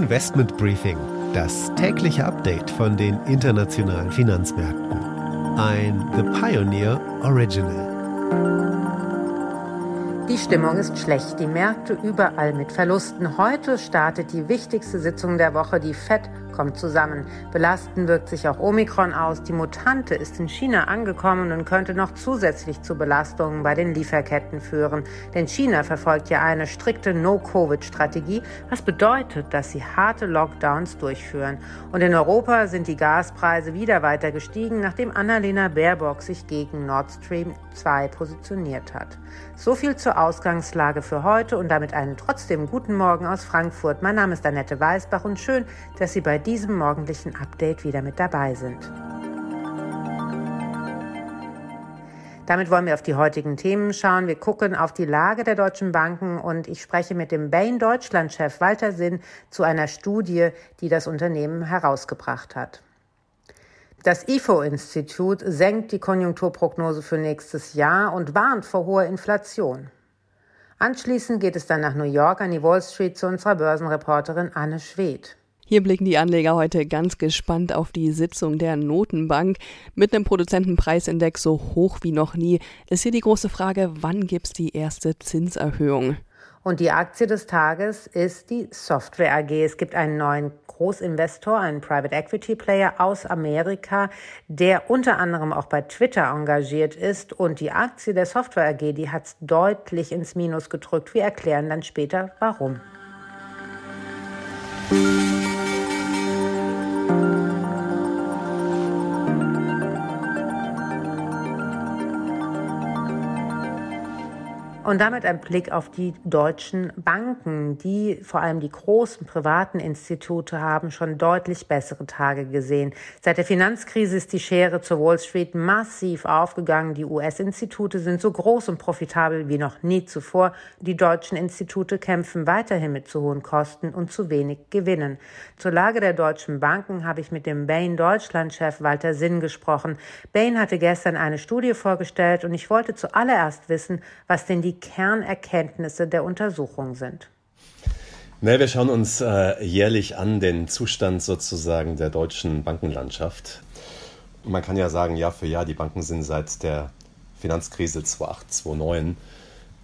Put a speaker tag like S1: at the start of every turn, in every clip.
S1: Investment Briefing, das tägliche Update von den internationalen Finanzmärkten. Ein The Pioneer Original.
S2: Die Stimmung ist schlecht, die Märkte überall mit Verlusten. Heute startet die wichtigste Sitzung der Woche, die FED kommt zusammen. Belastend wirkt sich auch Omikron aus. Die Mutante ist in China angekommen und könnte noch zusätzlich zu Belastungen bei den Lieferketten führen. Denn China verfolgt ja eine strikte No-Covid-Strategie, was bedeutet, dass sie harte Lockdowns durchführen. Und in Europa sind die Gaspreise wieder weiter gestiegen, nachdem Annalena Baerbock sich gegen Nord Stream 2 positioniert hat. So viel zur Ausgangslage für heute und damit einen trotzdem guten Morgen aus Frankfurt. Mein Name ist Annette Weißbach und schön, dass Sie bei diesem morgendlichen Update wieder mit dabei sind. Damit wollen wir auf die heutigen Themen schauen. Wir gucken auf die Lage der deutschen Banken und ich spreche mit dem Bain Deutschland-Chef Walter Sinn zu einer Studie, die das Unternehmen herausgebracht hat. Das IFO-Institut senkt die Konjunkturprognose für nächstes Jahr und warnt vor hoher Inflation. Anschließend geht es dann nach New York an die Wall Street zu unserer Börsenreporterin Anne Schwedt.
S3: Hier blicken die Anleger heute ganz gespannt auf die Sitzung der Notenbank. Mit einem Produzentenpreisindex so hoch wie noch nie ist hier die große Frage, wann gibt es die erste Zinserhöhung?
S2: Und die Aktie des Tages ist die Software AG. Es gibt einen neuen Großinvestor, einen Private Equity Player aus Amerika, der unter anderem auch bei Twitter engagiert ist. Und die Aktie der Software AG, die hat es deutlich ins Minus gedrückt. Wir erklären dann später, warum. Und damit ein Blick auf die deutschen Banken. Die, vor allem die großen privaten Institute, haben schon deutlich bessere Tage gesehen. Seit der Finanzkrise ist die Schere zur Wall Street massiv aufgegangen. Die US-Institute sind so groß und profitabel wie noch nie zuvor. Die deutschen Institute kämpfen weiterhin mit zu hohen Kosten und zu wenig Gewinnen. Zur Lage der deutschen Banken habe ich mit dem Bain Deutschland-Chef Walter Sinn gesprochen. Bain hatte gestern eine Studie vorgestellt und ich wollte zuallererst wissen, was denn die Kernerkenntnisse der Untersuchung sind?
S4: Na, wir schauen uns äh, jährlich an den Zustand sozusagen der deutschen Bankenlandschaft. Man kann ja sagen, Jahr für Jahr, die Banken sind seit der Finanzkrise 2008, 2009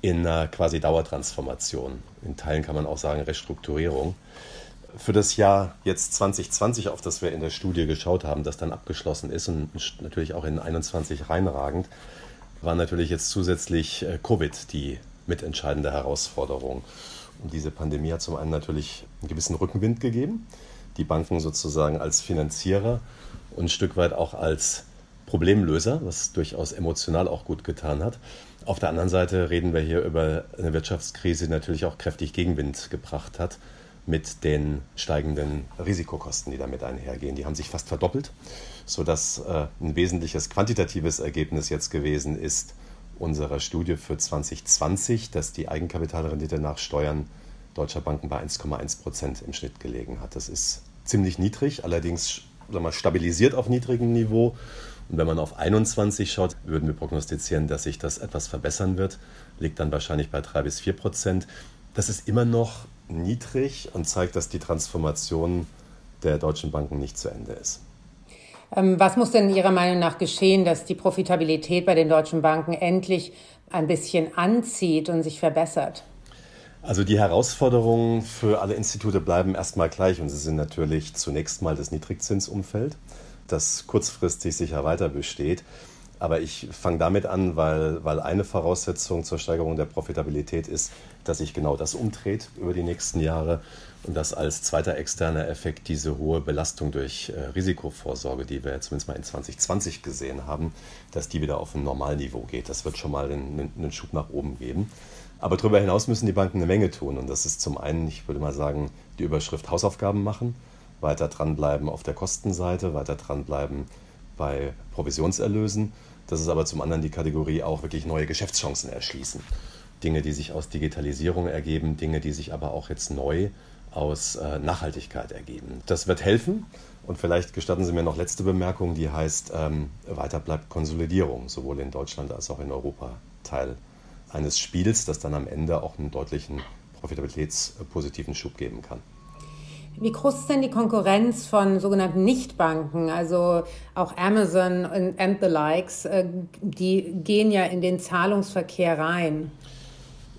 S4: in einer quasi Dauertransformation. In Teilen kann man auch sagen Restrukturierung. Für das Jahr jetzt 2020, auf das wir in der Studie geschaut haben, das dann abgeschlossen ist und natürlich auch in 2021 reinragend, war natürlich jetzt zusätzlich äh, Covid die mitentscheidende Herausforderung. Und diese Pandemie hat zum einen natürlich einen gewissen Rückenwind gegeben, die Banken sozusagen als Finanzierer und ein Stück weit auch als Problemlöser, was durchaus emotional auch gut getan hat. Auf der anderen Seite reden wir hier über eine Wirtschaftskrise, die natürlich auch kräftig Gegenwind gebracht hat mit den steigenden Risikokosten, die damit einhergehen. Die haben sich fast verdoppelt, sodass äh, ein wesentliches quantitatives Ergebnis jetzt gewesen ist unserer Studie für 2020, dass die Eigenkapitalrendite nach Steuern deutscher Banken bei 1,1 Prozent im Schnitt gelegen hat. Das ist ziemlich niedrig, allerdings sagen wir, stabilisiert auf niedrigem Niveau. Und wenn man auf 21 schaut, würden wir prognostizieren, dass sich das etwas verbessern wird, liegt dann wahrscheinlich bei 3 bis 4 Prozent. Das ist immer noch niedrig und zeigt, dass die Transformation der deutschen Banken nicht zu Ende ist.
S2: Ähm, was muss denn Ihrer Meinung nach geschehen, dass die Profitabilität bei den deutschen Banken endlich ein bisschen anzieht und sich verbessert?
S4: Also die Herausforderungen für alle Institute bleiben erstmal gleich und sie sind natürlich zunächst mal das Niedrigzinsumfeld, das kurzfristig sicher weiter besteht. Aber ich fange damit an, weil, weil eine Voraussetzung zur Steigerung der Profitabilität ist, dass sich genau das umdreht über die nächsten Jahre und dass als zweiter externer Effekt diese hohe Belastung durch äh, Risikovorsorge, die wir zumindest mal in 2020 gesehen haben, dass die wieder auf ein Normalniveau geht. Das wird schon mal einen, einen Schub nach oben geben. Aber darüber hinaus müssen die Banken eine Menge tun. Und das ist zum einen, ich würde mal sagen, die Überschrift Hausaufgaben machen, weiter dranbleiben auf der Kostenseite, weiter dranbleiben bei Provisionserlösen. Das ist aber zum anderen die Kategorie auch wirklich neue Geschäftschancen erschließen. Dinge, die sich aus Digitalisierung ergeben, Dinge, die sich aber auch jetzt neu aus äh, Nachhaltigkeit ergeben. Das wird helfen. Und vielleicht gestatten Sie mir noch letzte Bemerkung, die heißt, ähm, weiter bleibt Konsolidierung, sowohl in Deutschland als auch in Europa Teil eines Spiels, das dann am Ende auch einen deutlichen profitabilitätspositiven Schub geben kann.
S2: Wie groß ist denn die Konkurrenz von sogenannten Nichtbanken, also auch Amazon und, and the likes, äh, die gehen ja in den Zahlungsverkehr rein?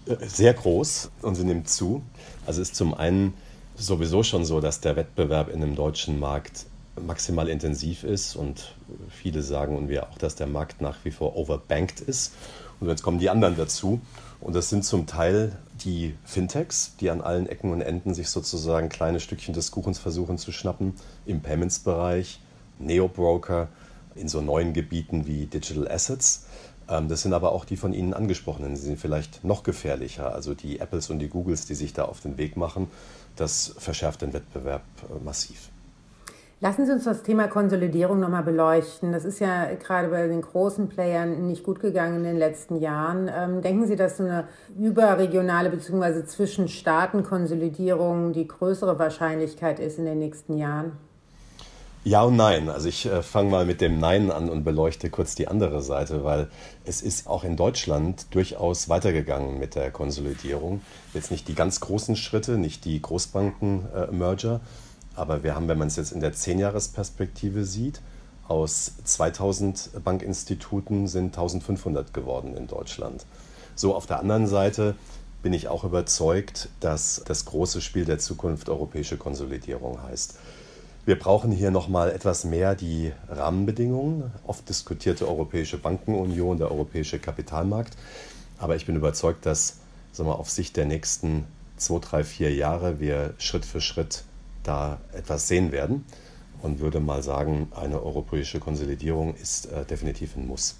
S4: Äh, sehr groß und sie nimmt zu. Also ist zum einen sowieso schon so, dass der Wettbewerb in dem deutschen Markt maximal intensiv ist und viele sagen und wir auch, dass der Markt nach wie vor overbanked ist. Und jetzt kommen die anderen dazu. Und das sind zum Teil die Fintechs, die an allen Ecken und Enden sich sozusagen kleine Stückchen des Kuchens versuchen zu schnappen im Payments-Bereich, Neo-Broker in so neuen Gebieten wie Digital Assets. Ähm, das sind aber auch die von Ihnen angesprochenen. Sie sind vielleicht noch gefährlicher. Also die Apples und die Googles, die sich da auf den Weg machen, das verschärft den Wettbewerb äh, massiv.
S2: Lassen Sie uns das Thema Konsolidierung nochmal beleuchten. Das ist ja gerade bei den großen Playern nicht gut gegangen in den letzten Jahren. Ähm, denken Sie, dass so eine überregionale bzw. Zwischenstaaten-Konsolidierung die größere Wahrscheinlichkeit ist in den nächsten Jahren?
S4: Ja und nein. Also ich äh, fange mal mit dem Nein an und beleuchte kurz die andere Seite, weil es ist auch in Deutschland durchaus weitergegangen mit der Konsolidierung. Jetzt nicht die ganz großen Schritte, nicht die Großbanken-Merger, äh, aber wir haben, wenn man es jetzt in der Zehnjahresperspektive sieht, aus 2000 Bankinstituten sind 1500 geworden in Deutschland. So, auf der anderen Seite bin ich auch überzeugt, dass das große Spiel der Zukunft europäische Konsolidierung heißt. Wir brauchen hier nochmal etwas mehr die Rahmenbedingungen, oft diskutierte Europäische Bankenunion, der europäische Kapitalmarkt. Aber ich bin überzeugt, dass sagen wir, auf Sicht der nächsten zwei, drei, vier Jahre wir Schritt für Schritt da etwas sehen werden und würde mal sagen, eine europäische Konsolidierung ist äh, definitiv ein Muss.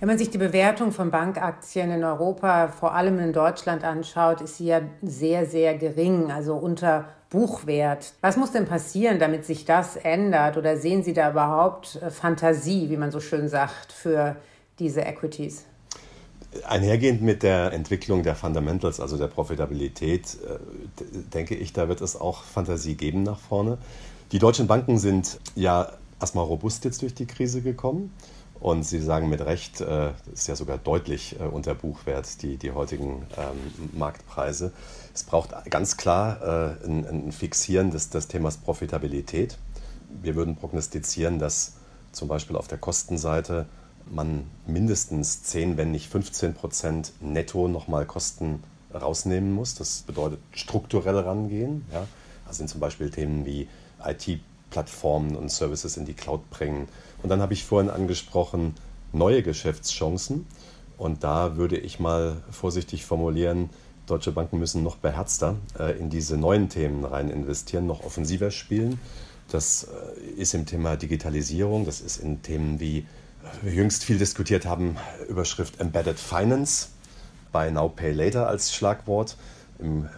S2: Wenn man sich die Bewertung von Bankaktien in Europa, vor allem in Deutschland anschaut, ist sie ja sehr, sehr gering, also unter Buchwert. Was muss denn passieren, damit sich das ändert? Oder sehen Sie da überhaupt äh, Fantasie, wie man so schön sagt, für diese Equities?
S4: Einhergehend mit der Entwicklung der Fundamentals, also der Profitabilität, äh, denke ich, da wird es auch Fantasie geben nach vorne. Die deutschen Banken sind ja erstmal robust jetzt durch die Krise gekommen. Und Sie sagen mit Recht, äh, das ist ja sogar deutlich äh, unter Buchwert, die, die heutigen ähm, Marktpreise. Es braucht ganz klar ein, ein Fixieren des, des Themas Profitabilität. Wir würden prognostizieren, dass zum Beispiel auf der Kostenseite man mindestens 10, wenn nicht 15 Prozent netto nochmal Kosten rausnehmen muss. Das bedeutet strukturell rangehen. Ja. Das sind zum Beispiel Themen wie IT-Plattformen und Services in die Cloud bringen. Und dann habe ich vorhin angesprochen, neue Geschäftschancen. Und da würde ich mal vorsichtig formulieren, deutsche Banken müssen noch beherzter äh, in diese neuen Themen rein investieren, noch offensiver spielen. Das äh, ist im Thema Digitalisierung, das ist in Themen wie jüngst viel diskutiert haben, Überschrift Embedded Finance, bei Now Pay Later als Schlagwort im äh,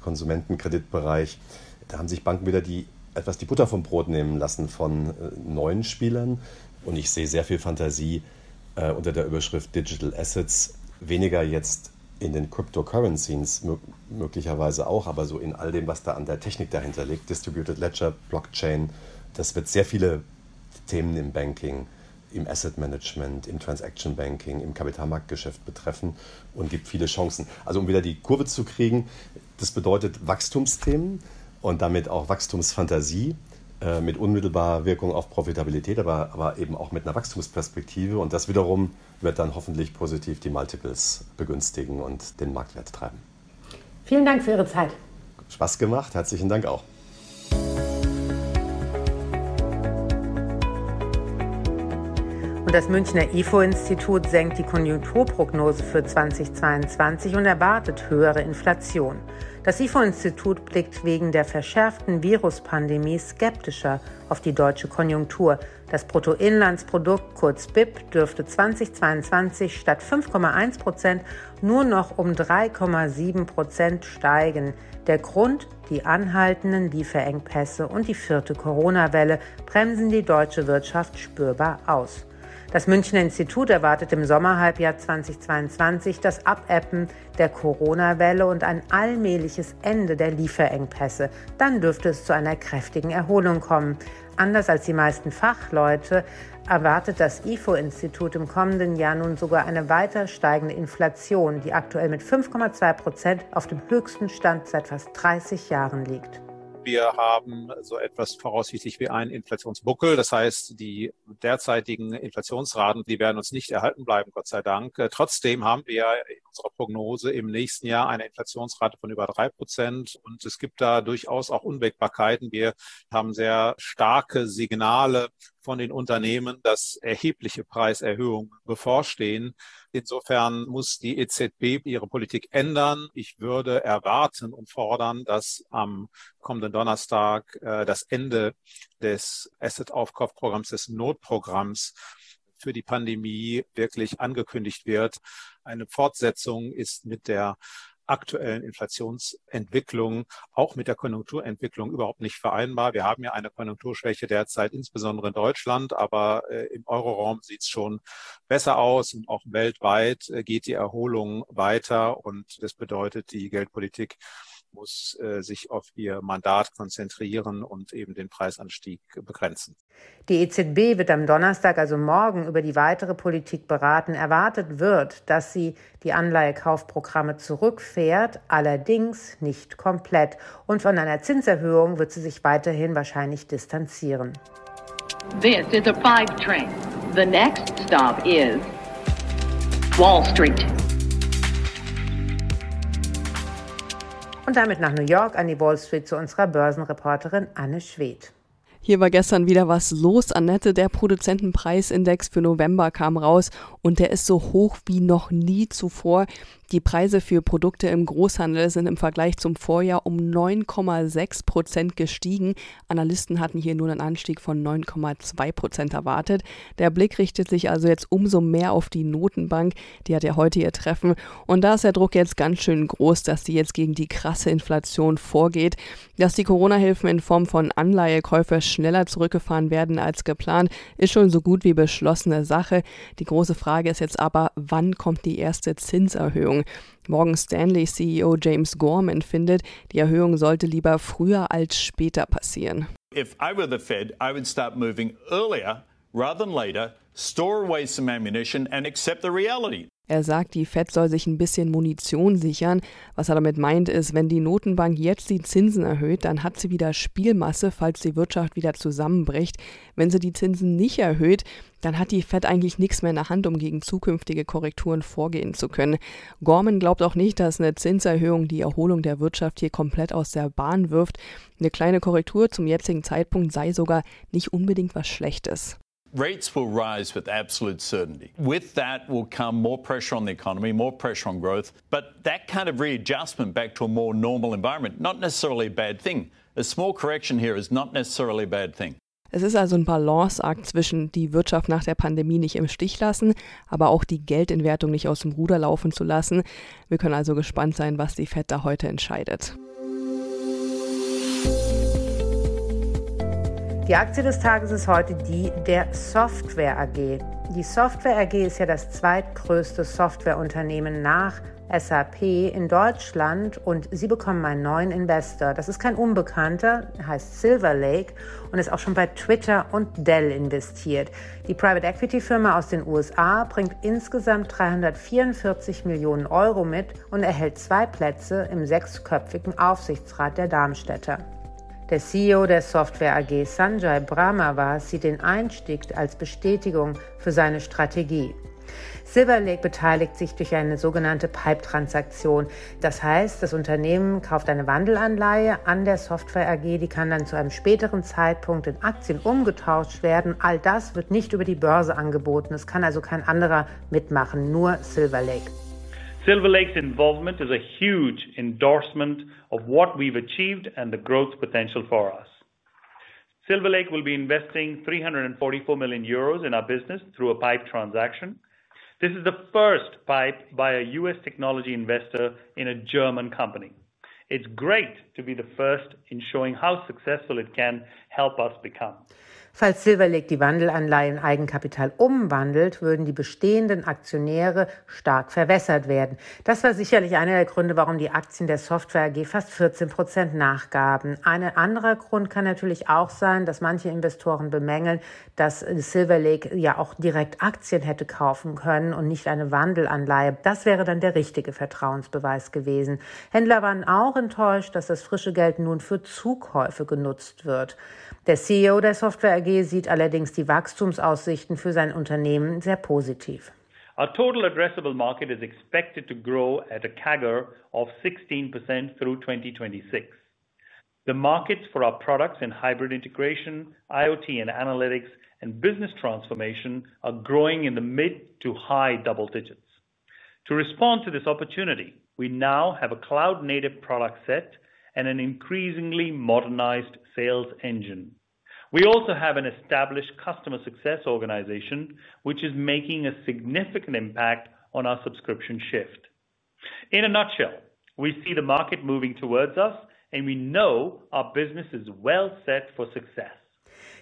S4: Konsumentenkreditbereich. Da haben sich Banken wieder die, etwas die Butter vom Brot nehmen lassen von äh, neuen Spielern. Und ich sehe sehr viel Fantasie äh, unter der Überschrift Digital Assets. Weniger jetzt in den Cryptocurrencies möglicherweise auch, aber so in all dem, was da an der Technik dahinter liegt. Distributed Ledger, Blockchain, das wird sehr viele Themen im Banking im Asset Management, im Transaction Banking, im Kapitalmarktgeschäft betreffen und gibt viele Chancen. Also um wieder die Kurve zu kriegen, das bedeutet Wachstumsthemen und damit auch Wachstumsfantasie äh, mit unmittelbarer Wirkung auf Profitabilität, aber, aber eben auch mit einer Wachstumsperspektive. Und das wiederum wird dann hoffentlich positiv die Multiples begünstigen und den Marktwert treiben.
S2: Vielen Dank für Ihre Zeit.
S4: Spaß gemacht, herzlichen Dank auch.
S2: Und das Münchner IFO-Institut senkt die Konjunkturprognose für 2022 und erwartet höhere Inflation. Das IFO-Institut blickt wegen der verschärften Viruspandemie skeptischer auf die deutsche Konjunktur. Das Bruttoinlandsprodukt, kurz BIP, dürfte 2022 statt 5,1 Prozent nur noch um 3,7 Prozent steigen. Der Grund, die anhaltenden Lieferengpässe und die vierte Corona-Welle bremsen die deutsche Wirtschaft spürbar aus. Das Münchner Institut erwartet im Sommerhalbjahr 2022 das Abebben der Corona-Welle und ein allmähliches Ende der Lieferengpässe. Dann dürfte es zu einer kräftigen Erholung kommen. Anders als die meisten Fachleute erwartet das IFO-Institut im kommenden Jahr nun sogar eine weiter steigende Inflation, die aktuell mit 5,2 Prozent auf dem höchsten Stand seit fast 30 Jahren liegt.
S5: Wir haben so etwas voraussichtlich wie einen Inflationsbuckel. Das heißt, die derzeitigen Inflationsraten, die werden uns nicht erhalten bleiben, Gott sei Dank. Trotzdem haben wir in unserer Prognose im nächsten Jahr eine Inflationsrate von über drei Prozent. Und es gibt da durchaus auch Unwägbarkeiten. Wir haben sehr starke Signale von den Unternehmen, dass erhebliche Preiserhöhungen bevorstehen. Insofern muss die EZB ihre Politik ändern. Ich würde erwarten und fordern, dass am kommenden Donnerstag äh, das Ende des Asset-Aufkaufprogramms, des Notprogramms für die Pandemie wirklich angekündigt wird. Eine Fortsetzung ist mit der aktuellen Inflationsentwicklung, auch mit der Konjunkturentwicklung überhaupt nicht vereinbar. Wir haben ja eine Konjunkturschwäche derzeit, insbesondere in Deutschland, aber äh, im Euroraum sieht es schon besser aus und auch weltweit äh, geht die Erholung weiter und das bedeutet, die Geldpolitik muss äh, sich auf ihr Mandat konzentrieren und eben den Preisanstieg begrenzen.
S2: Die EZB wird am Donnerstag, also morgen, über die weitere Politik beraten. Erwartet wird, dass sie die Anleihekaufprogramme zurückfährt, allerdings nicht komplett. Und von einer Zinserhöhung wird sie sich weiterhin wahrscheinlich distanzieren. This is a five train. The next stop is Wall Street. Und damit nach New York an die Wall Street zu unserer Börsenreporterin Anne Schwedt.
S3: Hier war gestern wieder was los. Annette, der Produzentenpreisindex für November kam raus und der ist so hoch wie noch nie zuvor. Die Preise für Produkte im Großhandel sind im Vergleich zum Vorjahr um 9,6 Prozent gestiegen. Analysten hatten hier nur einen Anstieg von 9,2 Prozent erwartet. Der Blick richtet sich also jetzt umso mehr auf die Notenbank. Die hat ja heute ihr Treffen. Und da ist der Druck jetzt ganz schön groß, dass die jetzt gegen die krasse Inflation vorgeht. Dass die Corona-Hilfen in Form von Anleihekäufe schneller zurückgefahren werden als geplant, ist schon so gut wie beschlossene Sache. Die große Frage ist jetzt aber, wann kommt die erste Zinserhöhung? Erhöhung. Morgan Stanley CEO James Gorman findet, die Erhöhung sollte lieber früher als später passieren. If I were the Fed, I would start moving earlier rather than later, store away some ammunition and accept the reality. Er sagt, die Fed soll sich ein bisschen Munition sichern. Was er damit meint, ist, wenn die Notenbank jetzt die Zinsen erhöht, dann hat sie wieder Spielmasse, falls die Wirtschaft wieder zusammenbricht. Wenn sie die Zinsen nicht erhöht, dann hat die Fed eigentlich nichts mehr in der Hand, um gegen zukünftige Korrekturen vorgehen zu können. Gorman glaubt auch nicht, dass eine Zinserhöhung die Erholung der Wirtschaft hier komplett aus der Bahn wirft. Eine kleine Korrektur zum jetzigen Zeitpunkt sei sogar nicht unbedingt was Schlechtes. Rates will rise with absolute certainty. With that will come more pressure on the economy, more pressure on growth. But that kind of readjustment back to a more normal environment, not necessarily a bad thing. A small correction here is not necessarily a bad thing. Es ist also ein Balanceakt zwischen die Wirtschaft nach der Pandemie nicht im Stich lassen, aber auch die Geldentwertung nicht aus dem Ruder laufen zu lassen. Wir können also gespannt sein, was die FED da heute entscheidet.
S2: Die Aktie des Tages ist heute die der Software AG. Die Software AG ist ja das zweitgrößte Softwareunternehmen nach SAP in Deutschland und sie bekommen einen neuen Investor. Das ist kein Unbekannter, heißt Silver Lake und ist auch schon bei Twitter und Dell investiert. Die Private Equity Firma aus den USA bringt insgesamt 344 Millionen Euro mit und erhält zwei Plätze im sechsköpfigen Aufsichtsrat der Darmstädter. Der CEO der Software AG Sanjay Brahmawar sieht den Einstieg als Bestätigung für seine Strategie. Silver Lake beteiligt sich durch eine sogenannte Pipe-Transaktion. Das heißt, das Unternehmen kauft eine Wandelanleihe an der Software AG, die kann dann zu einem späteren Zeitpunkt in Aktien umgetauscht werden. All das wird nicht über die Börse angeboten. Es kann also kein anderer mitmachen, nur Silver Lake.
S6: Silver Lake's involvement is a huge endorsement of what we've achieved and the growth potential for us. Silver Lake will be investing 344 million euros in our business through a PIPE transaction. This is the first PIPE by a U.S. technology investor in a German company. It's great to be the first in showing how successful it can help us become.
S2: Falls Silver Lake die Wandelanleihe in Eigenkapital umwandelt, würden die bestehenden Aktionäre stark verwässert werden. Das war sicherlich einer der Gründe, warum die Aktien der Software AG fast 14 Prozent nachgaben. Ein anderer Grund kann natürlich auch sein, dass manche Investoren bemängeln, dass Silver Lake ja auch direkt Aktien hätte kaufen können und nicht eine Wandelanleihe. Das wäre dann der richtige Vertrauensbeweis gewesen. Händler waren auch enttäuscht, dass das frische Geld nun für Zukäufe genutzt wird. Der CEO der Software AG sieht allerdings die Wachstumsaussichten für sein Unternehmen sehr positiv.
S6: Our total addressable market is expected to grow at a CAGR of 16% through 2026. The markets for our products in hybrid integration, IoT and analytics, and business transformation are growing in the mid to high double digits. To respond to this opportunity, we now have a cloud-native product set and an increasingly modernized sales engine. We also have an established customer success organization, which is making a significant impact on our subscription shift. In a nutshell, we see the market moving towards us, and we know our business is well set for success.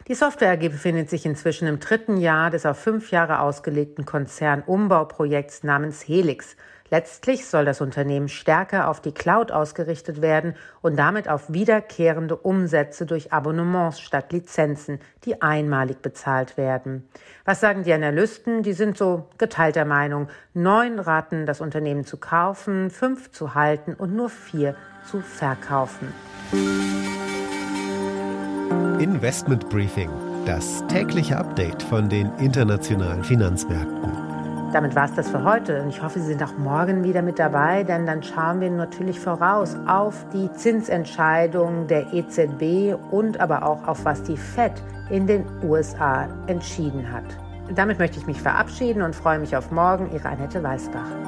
S2: Die Software AG befindet sich inzwischen im dritten Jahr des auf fünf Jahre ausgelegten Konzernumbauprojekts namens Helix. Letztlich soll das Unternehmen stärker auf die Cloud ausgerichtet werden und damit auf wiederkehrende Umsätze durch Abonnements statt Lizenzen, die einmalig bezahlt werden. Was sagen die Analysten? Die sind so geteilter Meinung. Neun raten das Unternehmen zu kaufen, fünf zu halten und nur vier zu verkaufen.
S1: Investment Briefing, das tägliche Update von den internationalen Finanzmärkten.
S2: Damit war es das für heute und ich hoffe, Sie sind auch morgen wieder mit dabei, denn dann schauen wir natürlich voraus auf die Zinsentscheidung der EZB und aber auch auf was die Fed in den USA entschieden hat. Damit möchte ich mich verabschieden und freue mich auf morgen. Ihre Annette Weißbach.